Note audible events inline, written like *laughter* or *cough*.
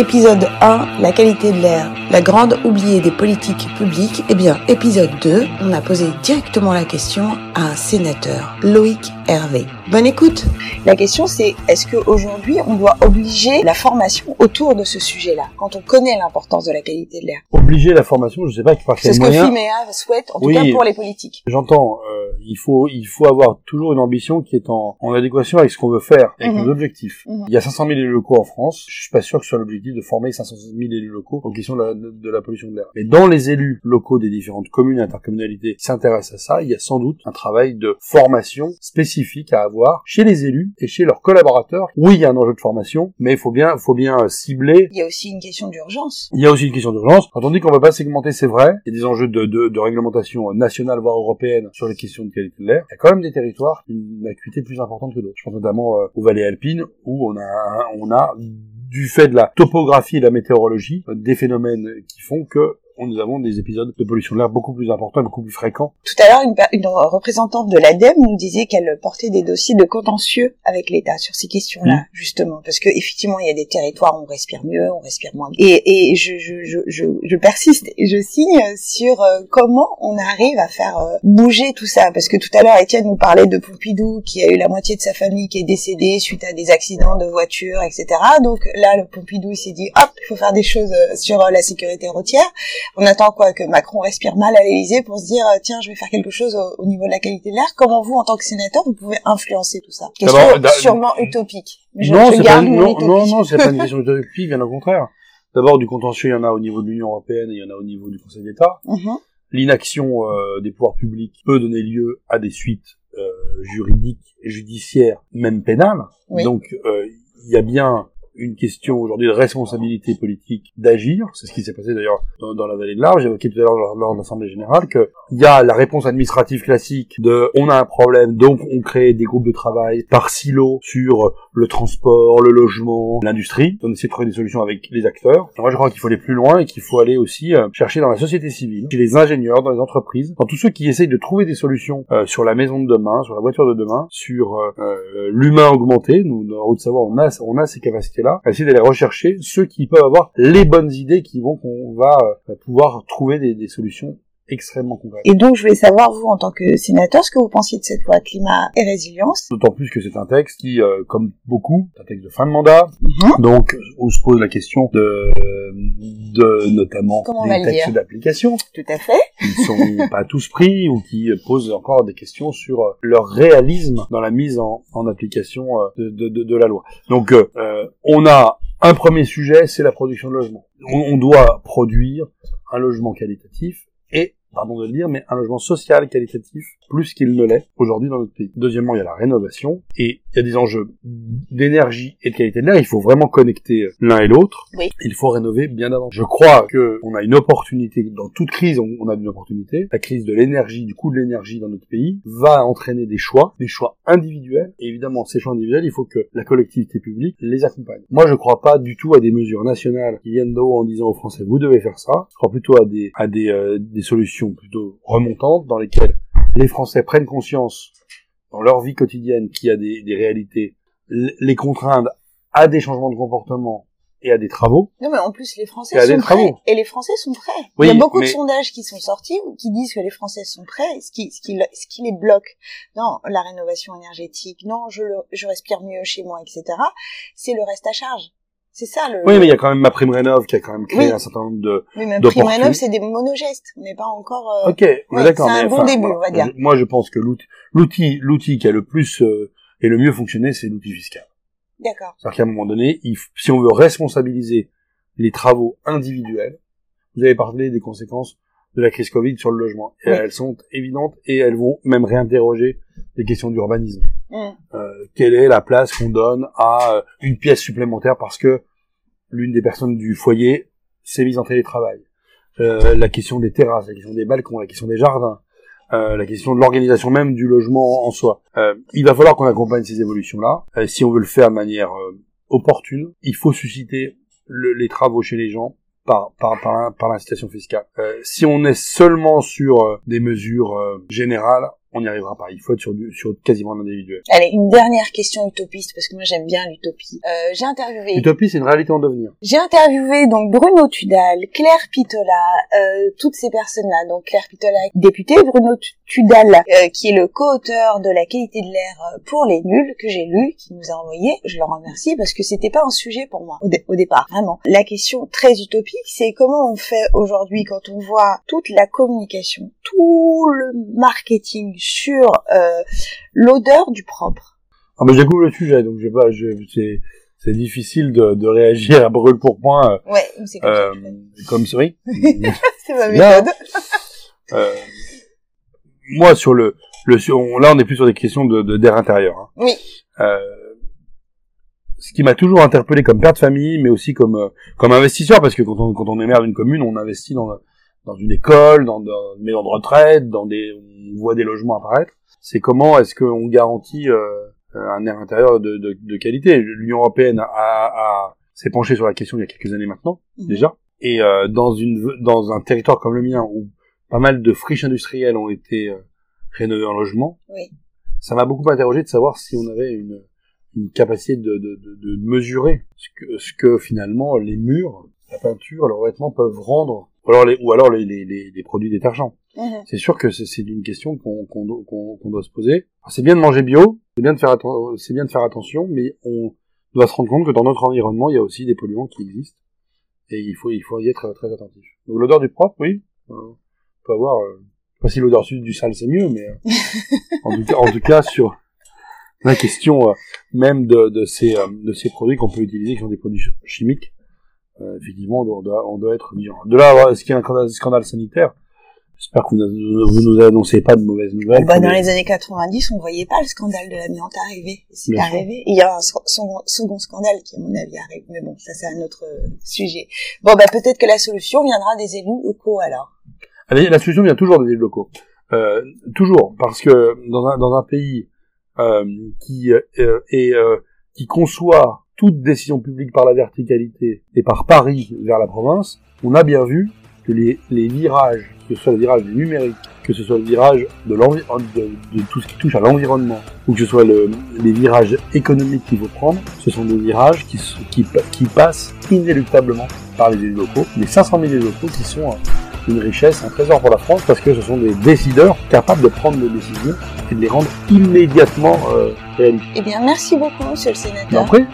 Épisode 1, la qualité de l'air, la grande oubliée des politiques publiques. Eh bien, épisode 2, on a posé directement la question à un sénateur, Loïc Hervé. Bonne écoute La question c'est, est-ce qu'aujourd'hui on doit obliger la formation autour de ce sujet-là, quand on connaît l'importance de la qualité de l'air Obliger la formation, je sais pas par C'est ce que. FIMEA souhaite, en tout Oui. cas pour les politiques. J'entends, euh, il faut il faut avoir toujours une ambition qui est en, en adéquation avec ce qu'on veut faire, avec Mhm. nos objectifs. Mhm. Il y a 500 000 élus locaux en France. Je suis pas sûr que ce soit l'objectif de former 500 000 élus locaux aux questions de la, de la pollution de l'air. Mais dans les élus locaux des différentes communes et intercommunalités qui s'intéressent à ça, il y a sans doute un travail de formation spécifique à avoir chez les élus et chez leurs collaborateurs. Oui, il y a un enjeu de formation, mais il faut bien faut bien euh, cibler Il y a aussi une question d'urgence. Il y a aussi une question d'urgence. Quand on dit qu'on ne va pas segmenter, c'est vrai. Il y a des enjeux de, de, de réglementation nationale, voire européenne, sur les questions de Il y a quand même des territoires qui ont une acuité plus importante que d'autres. Je pense notamment euh, aux vallées alpines, où on a, on a, du fait de la topographie et de la météorologie, euh, des phénomènes qui font que nous avons des épisodes de pollution de l'air beaucoup plus importants et beaucoup plus fréquents. Tout à l'heure, une, une représentante de l'ADEME nous disait qu'elle portait des dossiers de contentieux avec l'État sur ces questions-là, Mhm. justement, parce que effectivement, il y a des territoires où on respire mieux, on respire moins. Et, et je, je, je, je, je persiste et je signe sur euh, comment on arrive à faire euh, bouger tout ça, parce que tout à l'heure, Étienne nous parlait de Pompidou, qui a eu la moitié de sa famille qui est décédée suite à des accidents de voiture, etc. Donc là, le Pompidou, s'est dit, hop, faut faire des choses euh, sur euh, la sécurité routière. On attend quoi que Macron respire mal à l'Élysée pour se dire euh, tiens je vais faire quelque chose au, au niveau de la qualité de l'air. Comment vous en tant que sénateur vous pouvez influencer tout ça? Question sûrement utopique. Je, non, je c'est pas, garde mon non, utopie. non, non, c'est pas une question *laughs* d'utopie, bien au contraire. D'abord, du contentieux, il y en a au niveau de l'Union européenne et il y en a au niveau du Conseil d'État. Mhm. l'inaction euh, des pouvoirs publics peut donner lieu à des suites euh, juridiques, judiciaires, même pénales. Oui. Donc euh, il y a bien une question aujourd'hui de responsabilité politique d'agir. C'est ce qui s'est passé d'ailleurs dans, la vallée de l'Arve. J'évoquais tout à l'heure lors, de l'Assemblée générale que il y a la réponse administrative classique de on a un problème, donc on crée des groupes de travail par silo sur le transport, le logement, l'industrie. On essaie de trouver des solutions avec les acteurs. Moi, je crois qu'il faut aller plus loin et qu'il faut aller aussi euh, chercher dans la société civile, chez les ingénieurs, dans les entreprises, dans tous ceux qui essayent de trouver des solutions euh, sur la maison de demain, sur la voiture de demain, sur euh, euh, l'humain augmenté. Nous, dans la Haute-Savoie, on a, on a ces capacités-là. Essayer d'aller rechercher ceux qui peuvent avoir les bonnes idées qui vont qu'on va euh, pouvoir trouver des solutions extrêmement concrètes. Et donc je voulais savoir vous en tant que sénateur ce que vous pensiez de cette loi climat et résilience. D'autant plus que c'est un texte qui, euh, comme beaucoup, est un texte de fin de mandat, Mhm. donc on se pose la question de, de notamment Comment des textes d'application Tout à fait. qui ne sont *laughs* pas tous pris ou qui posent encore des questions sur euh, leur réalisme dans la mise en, en application euh, de, de, de- de la loi. Donc euh, on a un premier sujet, c'est la production de logement. On, on doit produire un logement qualitatif et pardon de le dire, mais un logement social qualitatif plus qu'il ne l'est aujourd'hui dans notre pays. Deuxièmement, il y a la rénovation et il y a des enjeux d'énergie et de qualité de l'air. Il faut vraiment connecter l'un et l'autre. Oui. Il faut rénover bien avant. Je crois que on a une opportunité dans toute crise. On, a une opportunité. La crise de l'énergie, du coût de l'énergie dans notre pays, va entraîner des choix, des choix individuels. Et évidemment, ces choix individuels, il faut que la collectivité publique les accompagne. Moi, je crois pas du tout à des mesures nationales qui viennent d'en haut en disant aux Français vous devez faire ça. Je crois plutôt à des à des euh, des solutions plutôt remontantes dans lesquelles les Français prennent conscience dans leur vie quotidienne qu'il y a des, des réalités, les contraindre à des changements de comportement et à des travaux. Non mais en plus les Français sont prêts travaux. et les Français sont prêts. Oui, Il y a beaucoup mais- de sondages qui sont sortis qui disent que les Français sont prêts, ce qui, ce qui, ce qui les bloque. Non, la rénovation énergétique, non, je, je respire mieux chez moi, etc. C'est le reste à charge. C'est ça le. Oui, mais il y a quand même ma prime rénov qui a quand même créé Oui. un certain nombre de. Oui, mais d'opportun- prime rénov, c'est des monogestes, mais pas encore. euh, Ok, on oui, d'accord. c'est un bon début, voilà. on va dire. Je- moi, je pense que l'outil, qui a le plus euh, et le mieux fonctionné, c'est l'outil fiscal. D'accord. C'est-à-dire qu'à un moment donné, il si on veut responsabiliser les travaux individuels, vous avez parlé des conséquences de la crise Covid sur le logement. Et Oui. elles sont évidentes et elles vont même réinterroger les questions d'urbanisme. Hmm. Euh, quelle est la place qu'on donne à euh, une pièce supplémentaire parce que l'une des personnes du foyer s'est mise en télétravail. Euh, la question des terrasses, la question des balcons, la question des jardins, la question de l'organisation même du logement en soi. Il va falloir qu'on accompagne ces évolutions-là. Si on veut le faire de manière opportune, il faut susciter le- les travaux chez les gens par par par, l'in- par l'incitation fiscale. Si on est seulement sur des mesures générales, on n'y arrivera pas. Il faut être sur, du, sur quasiment l'individuel. Allez, une dernière question utopiste, parce que moi j'aime bien l'utopie. Euh, j'ai interviewé... L'utopie, c'est une réalité en devenir. J'ai interviewé donc Bruno Tudal, Claire Pitola, euh, toutes ces personnes-là. Donc Claire Pitola, députée, Bruno Tudal, euh, qui est le co-auteur de la qualité de l'air pour les nuls, que j'ai lu, qui nous a envoyé. Je le remercie parce que c'était pas un sujet pour moi au, au départ, vraiment. La question très utopique, c'est comment on fait aujourd'hui quand on voit toute la communication, tout le marketing sur euh, l'odeur du propre. Ah mais j'écoute le sujet, donc j'ai pas, je, c'est c'est difficile de, de réagir à brûle pour point. Euh, ouais, c'est comme euh, ça. Comme oui. *laughs* c'est ma méthode. euh, moi sur le le là on est plus sur des questions de d'air intérieur. Hein. Oui. Ce qui m'a toujours interpellé comme père de famille, mais aussi comme comme investisseur, parce que quand on quand on est maire d'une commune, on investit dans dans une école, dans, dans une maison de retraite, dans des on voit des logements apparaître c'est comment est-ce qu'on garantit euh, un air intérieur de, de, de qualité? L'Union européenne a, a, s'est penchée sur la question il y a quelques années maintenant mhm. déjà, et euh, dans une dans un territoire comme le mien où pas mal de friches industrielles ont été euh, rénovées en logement, oui. ça m'a beaucoup interrogé de savoir si on avait une, une capacité de, de, de, de mesurer ce que, ce que finalement les murs, la peinture, leurs vêtements peuvent rendre ou alors les, ou alors les, les, les, produits détergents. Mhm. C'est sûr que c'est une question qu'on qu'on qu'on doit se poser. C'est bien de manger bio, c'est bien de faire c'est bien de faire attention, mais on doit se rendre compte que dans notre environnement, il y a aussi des polluants qui existent et il faut il faut y être très attentif. Donc l'odeur du propre, oui, euh, on peut avoir. Euh, pas si l'odeur du sale c'est mieux, mais euh, *laughs* en tout cas en tout cas sur la question euh, même de, de ces de ces produits qu'on peut utiliser qui sont des produits chimiques euh, effectivement, on doit, on doit être vigilant. De là, est-ce qu'il y a un scandale, sanitaire J'espère que vous, vous nous annoncez pas de mauvaises nouvelles. Bah, dans les années 90, on voyait pas le scandale de l'amiante arriver. C'est arrivé. Il y a un second, scandale qui, à mon avis, arrive. Mais bon, ça, c'est un autre euh, sujet. Bon, bah, peut-être que la solution viendra des élus locaux, alors. Allez, la solution vient toujours des élus locaux. Euh, toujours. Parce que dans un, dans un pays, euh, qui, euh, est, euh, qui conçoit toute décision publique par la verticalité et par Paris vers la province, on a bien vu que les, les virages, que ce soit le virage du numérique, que ce soit le virage de, de, de tout ce qui touche à l'environnement, ou que ce soit le, les virages économiques qu'il faut prendre, ce sont des virages qui, qui, qui passent inéluctablement par les élus locaux, les 500 000 élus locaux qui sont une richesse, un trésor pour la France, parce que ce sont des décideurs capables de prendre des décisions et de les rendre immédiatement euh, réalistes. Eh bien, merci beaucoup, monsieur le sénateur. Après